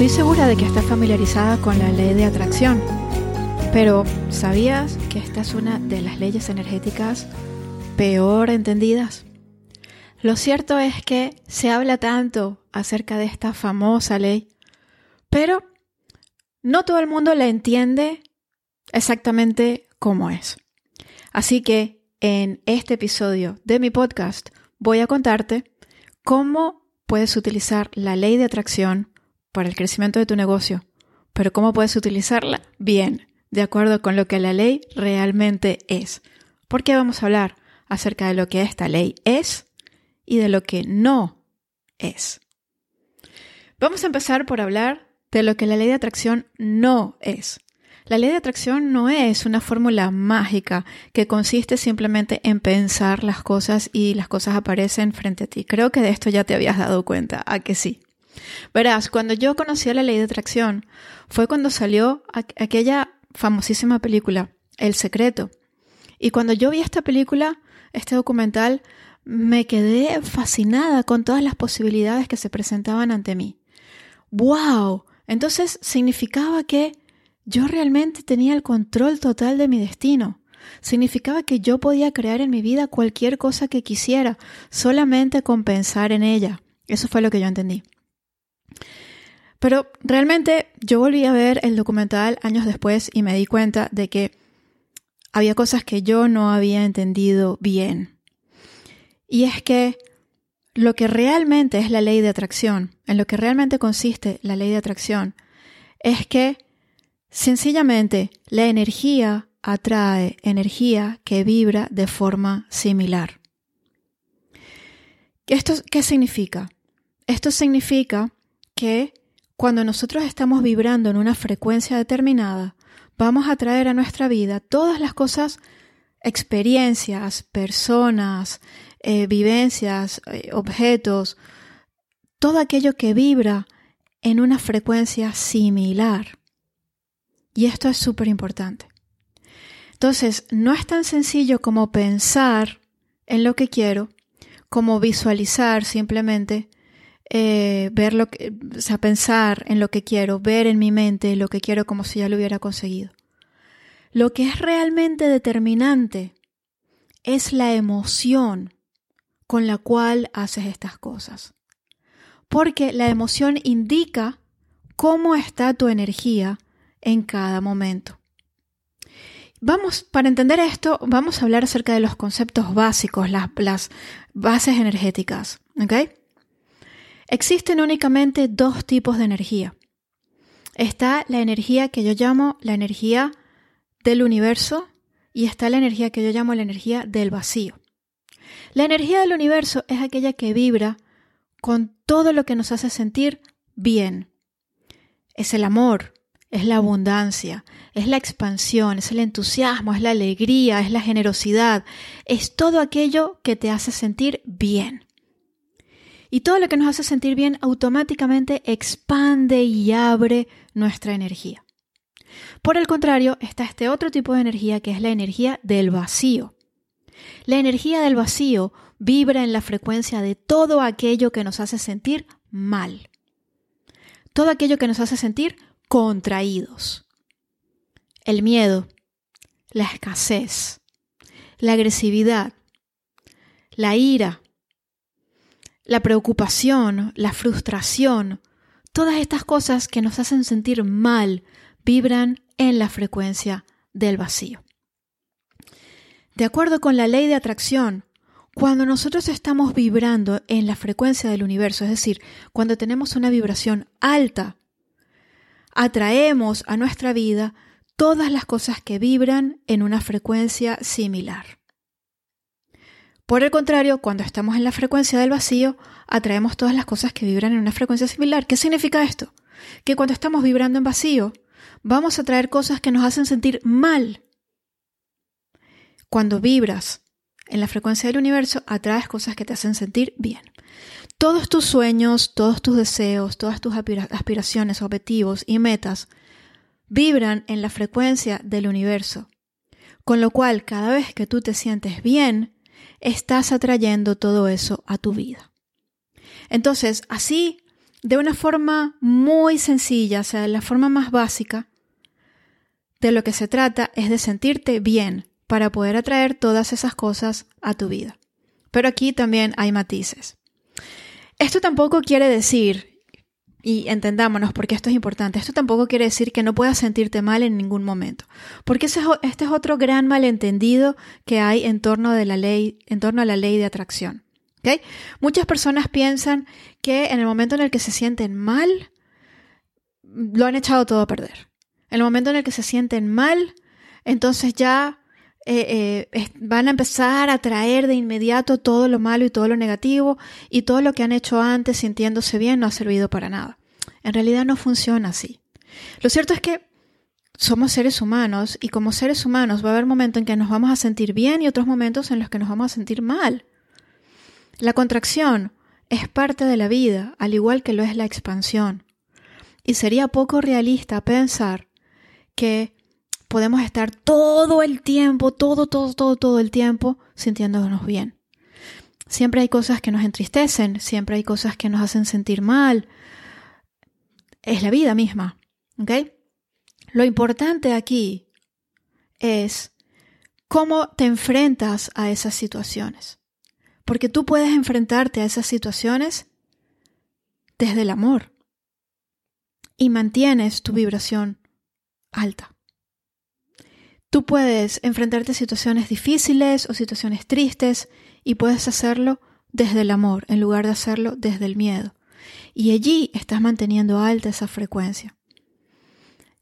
Estoy segura de que estás familiarizada con la ley de atracción, pero ¿sabías que esta es una de las leyes energéticas peor entendidas? Lo cierto es que se habla tanto acerca de esta famosa ley, pero no todo el mundo la entiende exactamente cómo es. Así que en este episodio de mi podcast voy a contarte cómo puedes utilizar la ley de atracción para el crecimiento de tu negocio, pero cómo puedes utilizarla bien, de acuerdo con lo que la ley realmente es. Porque vamos a hablar acerca de lo que esta ley es y de lo que no es. Vamos a empezar por hablar de lo que la ley de atracción no es. La ley de atracción no es una fórmula mágica que consiste simplemente en pensar las cosas y las cosas aparecen frente a ti. Creo que de esto ya te habías dado cuenta, a que sí. Verás, cuando yo conocí la ley de atracción fue cuando salió aquella famosísima película, El Secreto. Y cuando yo vi esta película, este documental, me quedé fascinada con todas las posibilidades que se presentaban ante mí. ¡Wow! Entonces significaba que yo realmente tenía el control total de mi destino. Significaba que yo podía crear en mi vida cualquier cosa que quisiera, solamente con pensar en ella. Eso fue lo que yo entendí. Pero realmente yo volví a ver el documental años después y me di cuenta de que había cosas que yo no había entendido bien. Y es que lo que realmente es la ley de atracción, en lo que realmente consiste la ley de atracción, es que sencillamente la energía atrae energía que vibra de forma similar. ¿Esto qué significa? Esto significa que cuando nosotros estamos vibrando en una frecuencia determinada, vamos a traer a nuestra vida todas las cosas, experiencias, personas, eh, vivencias, eh, objetos, todo aquello que vibra en una frecuencia similar. Y esto es súper importante. Entonces, no es tan sencillo como pensar en lo que quiero, como visualizar simplemente eh, ver lo que, o sea, pensar en lo que quiero, ver en mi mente lo que quiero como si ya lo hubiera conseguido. Lo que es realmente determinante es la emoción con la cual haces estas cosas. Porque la emoción indica cómo está tu energía en cada momento. Vamos, para entender esto, vamos a hablar acerca de los conceptos básicos, las, las bases energéticas. ¿ok?, Existen únicamente dos tipos de energía. Está la energía que yo llamo la energía del universo y está la energía que yo llamo la energía del vacío. La energía del universo es aquella que vibra con todo lo que nos hace sentir bien. Es el amor, es la abundancia, es la expansión, es el entusiasmo, es la alegría, es la generosidad, es todo aquello que te hace sentir bien. Y todo lo que nos hace sentir bien automáticamente expande y abre nuestra energía. Por el contrario, está este otro tipo de energía que es la energía del vacío. La energía del vacío vibra en la frecuencia de todo aquello que nos hace sentir mal. Todo aquello que nos hace sentir contraídos. El miedo, la escasez, la agresividad, la ira, la preocupación, la frustración, todas estas cosas que nos hacen sentir mal vibran en la frecuencia del vacío. De acuerdo con la ley de atracción, cuando nosotros estamos vibrando en la frecuencia del universo, es decir, cuando tenemos una vibración alta, atraemos a nuestra vida todas las cosas que vibran en una frecuencia similar. Por el contrario, cuando estamos en la frecuencia del vacío, atraemos todas las cosas que vibran en una frecuencia similar. ¿Qué significa esto? Que cuando estamos vibrando en vacío, vamos a traer cosas que nos hacen sentir mal. Cuando vibras en la frecuencia del universo, atraes cosas que te hacen sentir bien. Todos tus sueños, todos tus deseos, todas tus aspiraciones, objetivos y metas vibran en la frecuencia del universo. Con lo cual, cada vez que tú te sientes bien, estás atrayendo todo eso a tu vida. Entonces, así, de una forma muy sencilla, o sea, la forma más básica, de lo que se trata es de sentirte bien para poder atraer todas esas cosas a tu vida. Pero aquí también hay matices. Esto tampoco quiere decir, y entendámonos porque esto es importante, esto tampoco quiere decir que no puedas sentirte mal en ningún momento, porque este es otro gran malentendido que hay en torno, de la ley, en torno a la ley de atracción. Muchas personas piensan que en el momento en el que se sienten mal, lo han echado todo a perder. En el momento en el que se sienten mal, entonces ya eh, eh, van a empezar a traer de inmediato todo lo malo y todo lo negativo y todo lo que han hecho antes sintiéndose bien no ha servido para nada. En realidad no funciona así. Lo cierto es que somos seres humanos y como seres humanos va a haber momentos en que nos vamos a sentir bien y otros momentos en los que nos vamos a sentir mal. La contracción es parte de la vida, al igual que lo es la expansión. Y sería poco realista pensar que podemos estar todo el tiempo, todo, todo, todo, todo el tiempo sintiéndonos bien. Siempre hay cosas que nos entristecen, siempre hay cosas que nos hacen sentir mal. Es la vida misma, ¿ok? Lo importante aquí es cómo te enfrentas a esas situaciones. Porque tú puedes enfrentarte a esas situaciones desde el amor y mantienes tu vibración alta. Tú puedes enfrentarte a situaciones difíciles o situaciones tristes y puedes hacerlo desde el amor en lugar de hacerlo desde el miedo. Y allí estás manteniendo alta esa frecuencia.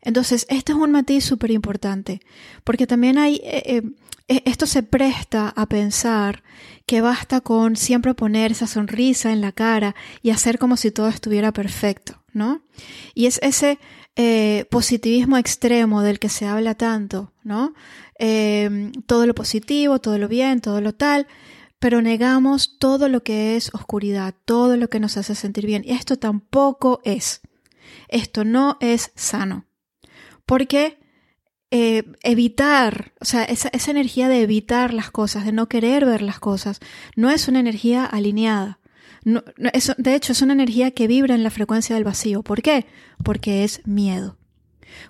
Entonces, este es un matiz súper importante, porque también hay, eh, eh, e, esto se presta a pensar que basta con siempre poner esa sonrisa en la cara y hacer como si todo estuviera perfecto, ¿no? Y es ese eh, positivismo extremo del que se habla tanto, ¿no? Em, todo lo positivo, todo lo bien, todo lo tal, pero negamos todo lo que es oscuridad, todo lo que nos hace sentir bien. Y esto tampoco es. Esto no es sano. Porque eh, evitar, o sea, esa energía de evitar las cosas, de no querer ver las cosas, no es una energía alineada de hecho, es una energía que vibra en la frecuencia del vacío. ¿Por qué? Porque es miedo.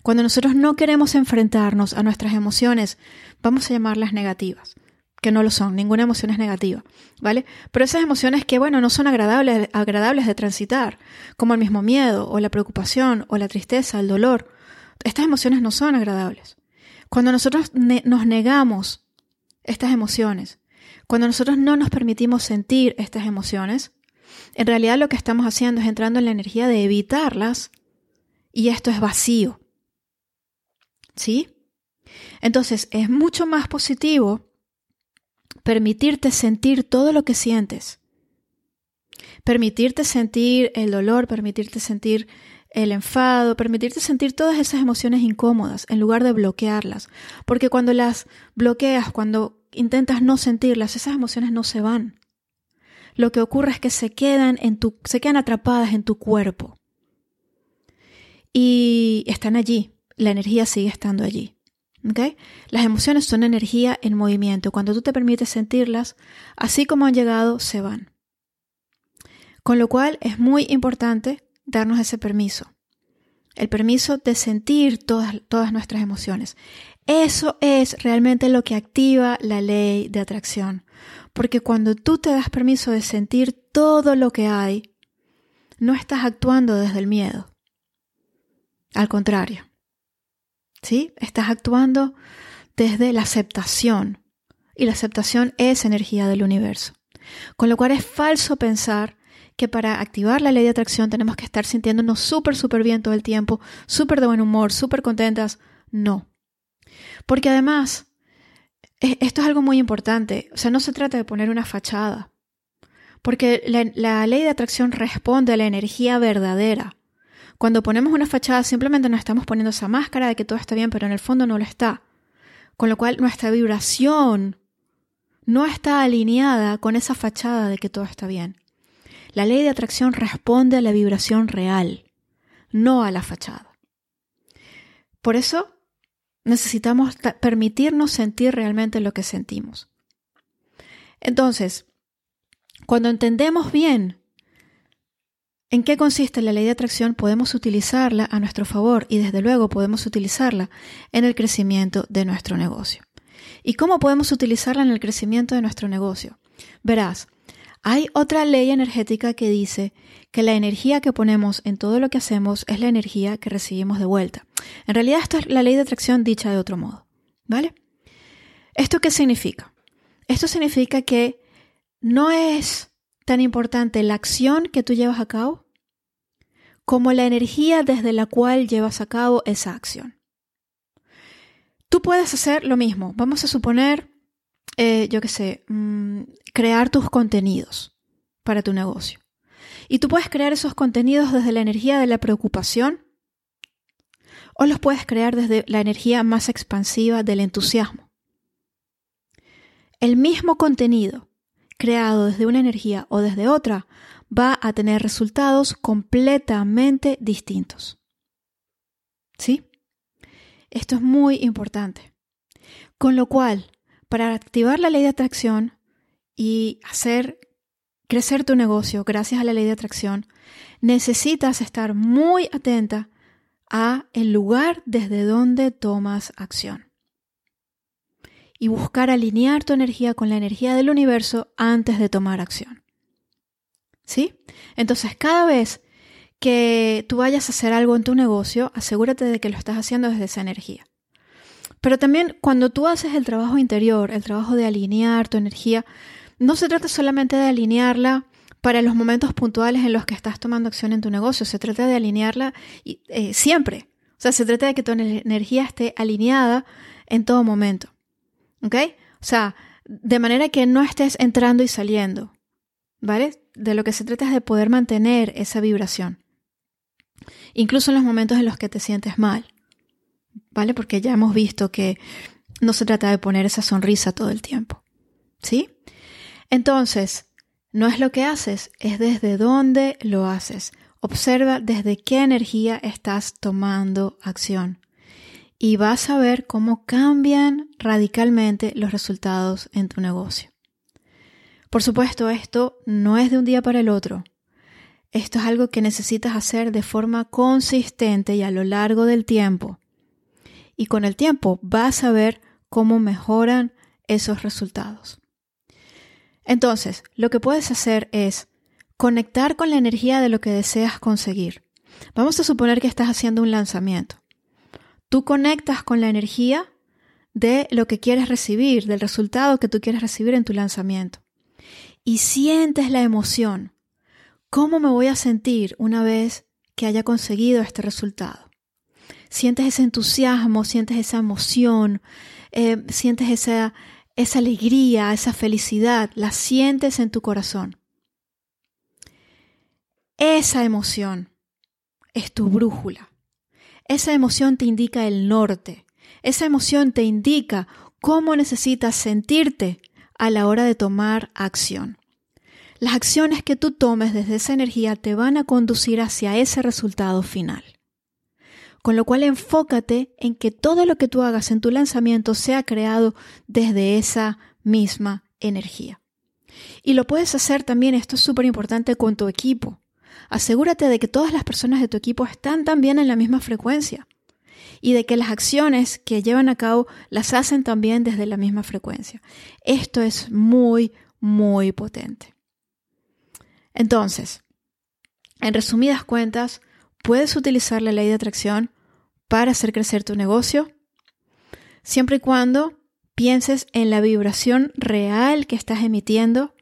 Cuando nosotros no queremos enfrentarnos a nuestras emociones, vamos a llamarlas negativas, que no lo son, ninguna emoción es negativa, ¿vale? Pero esas emociones que, bueno, no son agradables, agradables de transitar, como el mismo miedo, o la preocupación, o la tristeza, el dolor, estas emociones no son agradables. Cuando nosotros nos negamos estas emociones, cuando nosotros no nos permitimos sentir estas emociones, en realidad lo que estamos haciendo es entrando en la energía de evitarlas y esto es vacío. ¿Sí? Entonces es mucho más positivo permitirte sentir todo lo que sientes. Permitirte sentir el dolor, permitirte sentir el enfado, permitirte sentir todas esas emociones incómodas en lugar de bloquearlas. Porque cuando las bloqueas, cuando intentas no sentirlas, esas emociones no se van lo que ocurre es que se quedan, en tu, se quedan atrapadas en tu cuerpo. Y están allí, la energía sigue estando allí. ¿Okay? Las emociones son energía en movimiento. Cuando tú te permites sentirlas, así como han llegado, se van. Con lo cual es muy importante darnos ese permiso. El permiso de sentir todas, todas nuestras emociones. Eso es realmente lo que activa la ley de atracción. Porque cuando tú te das permiso de sentir todo lo que hay, no estás actuando desde el miedo. Al contrario. ¿Sí? Estás actuando desde la aceptación. Y la aceptación es energía del universo. Con lo cual es falso pensar que para activar la ley de atracción tenemos que estar sintiéndonos súper, súper bien todo el tiempo, súper de buen humor, súper contentas. No. Porque además, esto es algo muy importante. O sea, no se trata de poner una fachada. Porque la, ley de atracción responde a la energía verdadera. Cuando ponemos una fachada simplemente nos estamos poniendo esa máscara de que todo está bien, pero en el fondo no lo está. Con lo cual nuestra vibración no está alineada con esa fachada de que todo está bien. La ley de atracción responde a la vibración real, no a la fachada. Por eso necesitamos permitirnos sentir realmente lo que sentimos. Entonces, cuando entendemos bien en qué consiste la ley de atracción, podemos utilizarla a nuestro favor y desde luego podemos utilizarla en el crecimiento de nuestro negocio. ¿Y cómo podemos utilizarla en el crecimiento de nuestro negocio? Verás, hay otra ley energética que dice que la energía que ponemos en todo lo que hacemos es la energía que recibimos de vuelta. En realidad esto es la ley de atracción dicha de otro modo. ¿Vale? ¿Esto qué significa? Esto significa que no es tan importante la acción que tú llevas a cabo como la energía desde la cual llevas a cabo esa acción. Tú puedes hacer lo mismo. Vamos a suponer, eh, yo qué sé, mm, crear tus contenidos para tu negocio. Y tú puedes crear esos contenidos desde la energía de la preocupación o los puedes crear desde la energía más expansiva del entusiasmo. El mismo contenido creado desde una energía o desde otra va a tener resultados completamente distintos. ¿Sí? Esto es muy importante. Con lo cual, para activar la ley de atracción y hacer crecer tu negocio gracias a la ley de atracción, necesitas estar muy atenta a el lugar desde donde tomas acción. Y buscar alinear tu energía con la energía del universo antes de tomar acción. ¿Sí? Entonces, cada vez que tú vayas a hacer algo en tu negocio, asegúrate de que lo estás haciendo desde esa energía. Pero también cuando tú haces el trabajo interior, el trabajo de alinear tu energía, no se trata solamente de alinearla para los momentos puntuales en los que estás tomando acción en tu negocio, se trata de alinearla eh, siempre. O sea, se trata de que tu energía esté alineada en todo momento. ¿Ok? O sea, de manera que no estés entrando y saliendo. ¿Vale? De lo que se trata es de poder mantener esa vibración. Incluso en los momentos en los que te sientes mal. ¿Vale? Porque ya hemos visto que no se trata de poner esa sonrisa todo el tiempo. ¿Sí? Entonces, no es lo que haces, es desde dónde lo haces. Observa desde qué energía estás tomando acción y vas a ver cómo cambian radicalmente los resultados en tu negocio. Por supuesto, esto no es de un día para el otro. Esto es algo que necesitas hacer de forma consistente y a lo largo del tiempo. Y con el tiempo vas a ver cómo mejoran esos resultados. Entonces, lo que puedes hacer es conectar con la energía de lo que deseas conseguir. Vamos a suponer que estás haciendo un lanzamiento. Tú conectas con la energía de lo que quieres recibir, del resultado que tú quieres recibir en tu lanzamiento. Y sientes la emoción. ¿Cómo me voy a sentir una vez que haya conseguido este resultado? Sientes ese entusiasmo, sientes esa emoción, eh, sientes esa, esa alegría, esa felicidad, la sientes en tu corazón. Esa emoción es tu brújula. Esa emoción te indica el norte. Esa emoción te indica cómo necesitas sentirte a la hora de tomar acción. Las acciones que tú tomes desde esa energía te van a conducir hacia ese resultado final. Con lo cual enfócate en que todo lo que tú hagas en tu lanzamiento sea creado desde esa misma energía. Y lo puedes hacer también, esto es súper importante, con tu equipo. Asegúrate de que todas las personas de tu equipo están también en la misma frecuencia y de que las acciones que llevan a cabo las hacen también desde la misma frecuencia. Esto es muy, muy potente. Entonces, en resumidas cuentas, puedes utilizar la ley de atracción para hacer crecer tu negocio, siempre y cuando pienses en la vibración real que estás emitiendo,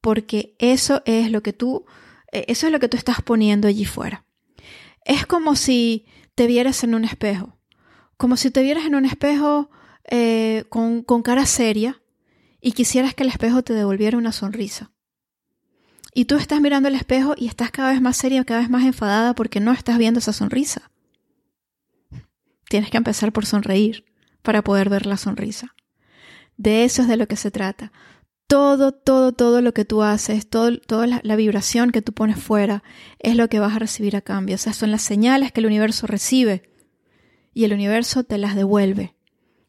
porque eso es lo que tú, eh, eso es lo que tú estás poniendo allí fuera. Es como si te vieras en un espejo, como si te vieras en un espejo eh, con, con cara seria y quisieras que el espejo te devolviera una sonrisa. Y tú estás mirando el espejo y estás cada vez más seria, cada vez más enfadada porque no estás viendo esa sonrisa. Tienes que empezar por sonreír para poder ver la sonrisa. De eso es de lo que se trata. Todo, todo, todo lo que tú haces, toda la, la, vibración que tú pones fuera es lo que vas a recibir a cambio. O sea, son las señales que el universo recibe y el universo te las devuelve.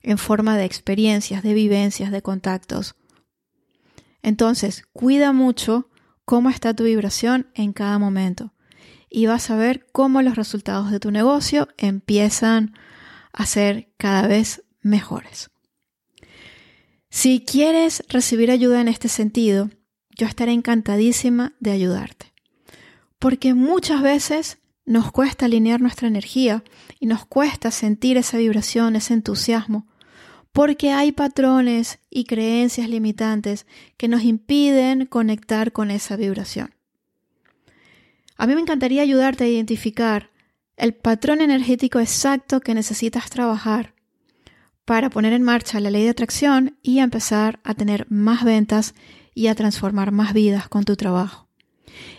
en forma de experiencias, de vivencias, de contactos. Entonces, cuida mucho cómo está tu vibración en cada momento y vas a ver cómo los resultados de tu negocio empiezan a ser cada vez mejores. Si quieres recibir ayuda en este sentido, yo estaré encantadísima de ayudarte. Porque muchas veces nos cuesta alinear nuestra energía y nos cuesta sentir esa vibración, ese entusiasmo, porque hay patrones y creencias limitantes que nos impiden conectar con esa vibración. A mí me encantaría ayudarte a identificar el patrón energético exacto que necesitas trabajar para poner en marcha la ley de atracción y empezar a tener más ventas y a transformar más vidas con tu trabajo.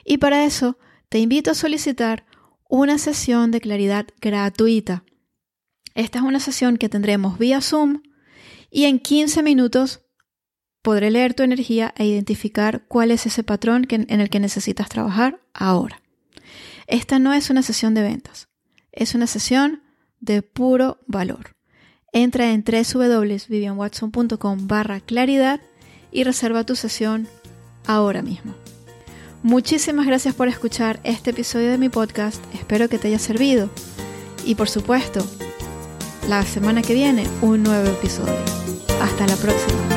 Y para eso te invito a solicitar una sesión de claridad gratuita. Esta es una sesión que tendremos vía Zoom y en 15 minutos podré leer tu energía e identificar cuál es ese patrón en el que necesitas trabajar ahora. Esta no es una sesión de ventas, es una sesión de puro valor. Entra en www.vivianwatson.com barra claridad y reserva tu sesión ahora mismo. Muchísimas gracias por escuchar este episodio de mi podcast, espero que te haya servido y por supuesto, la semana que viene un nuevo episodio. Hasta la próxima.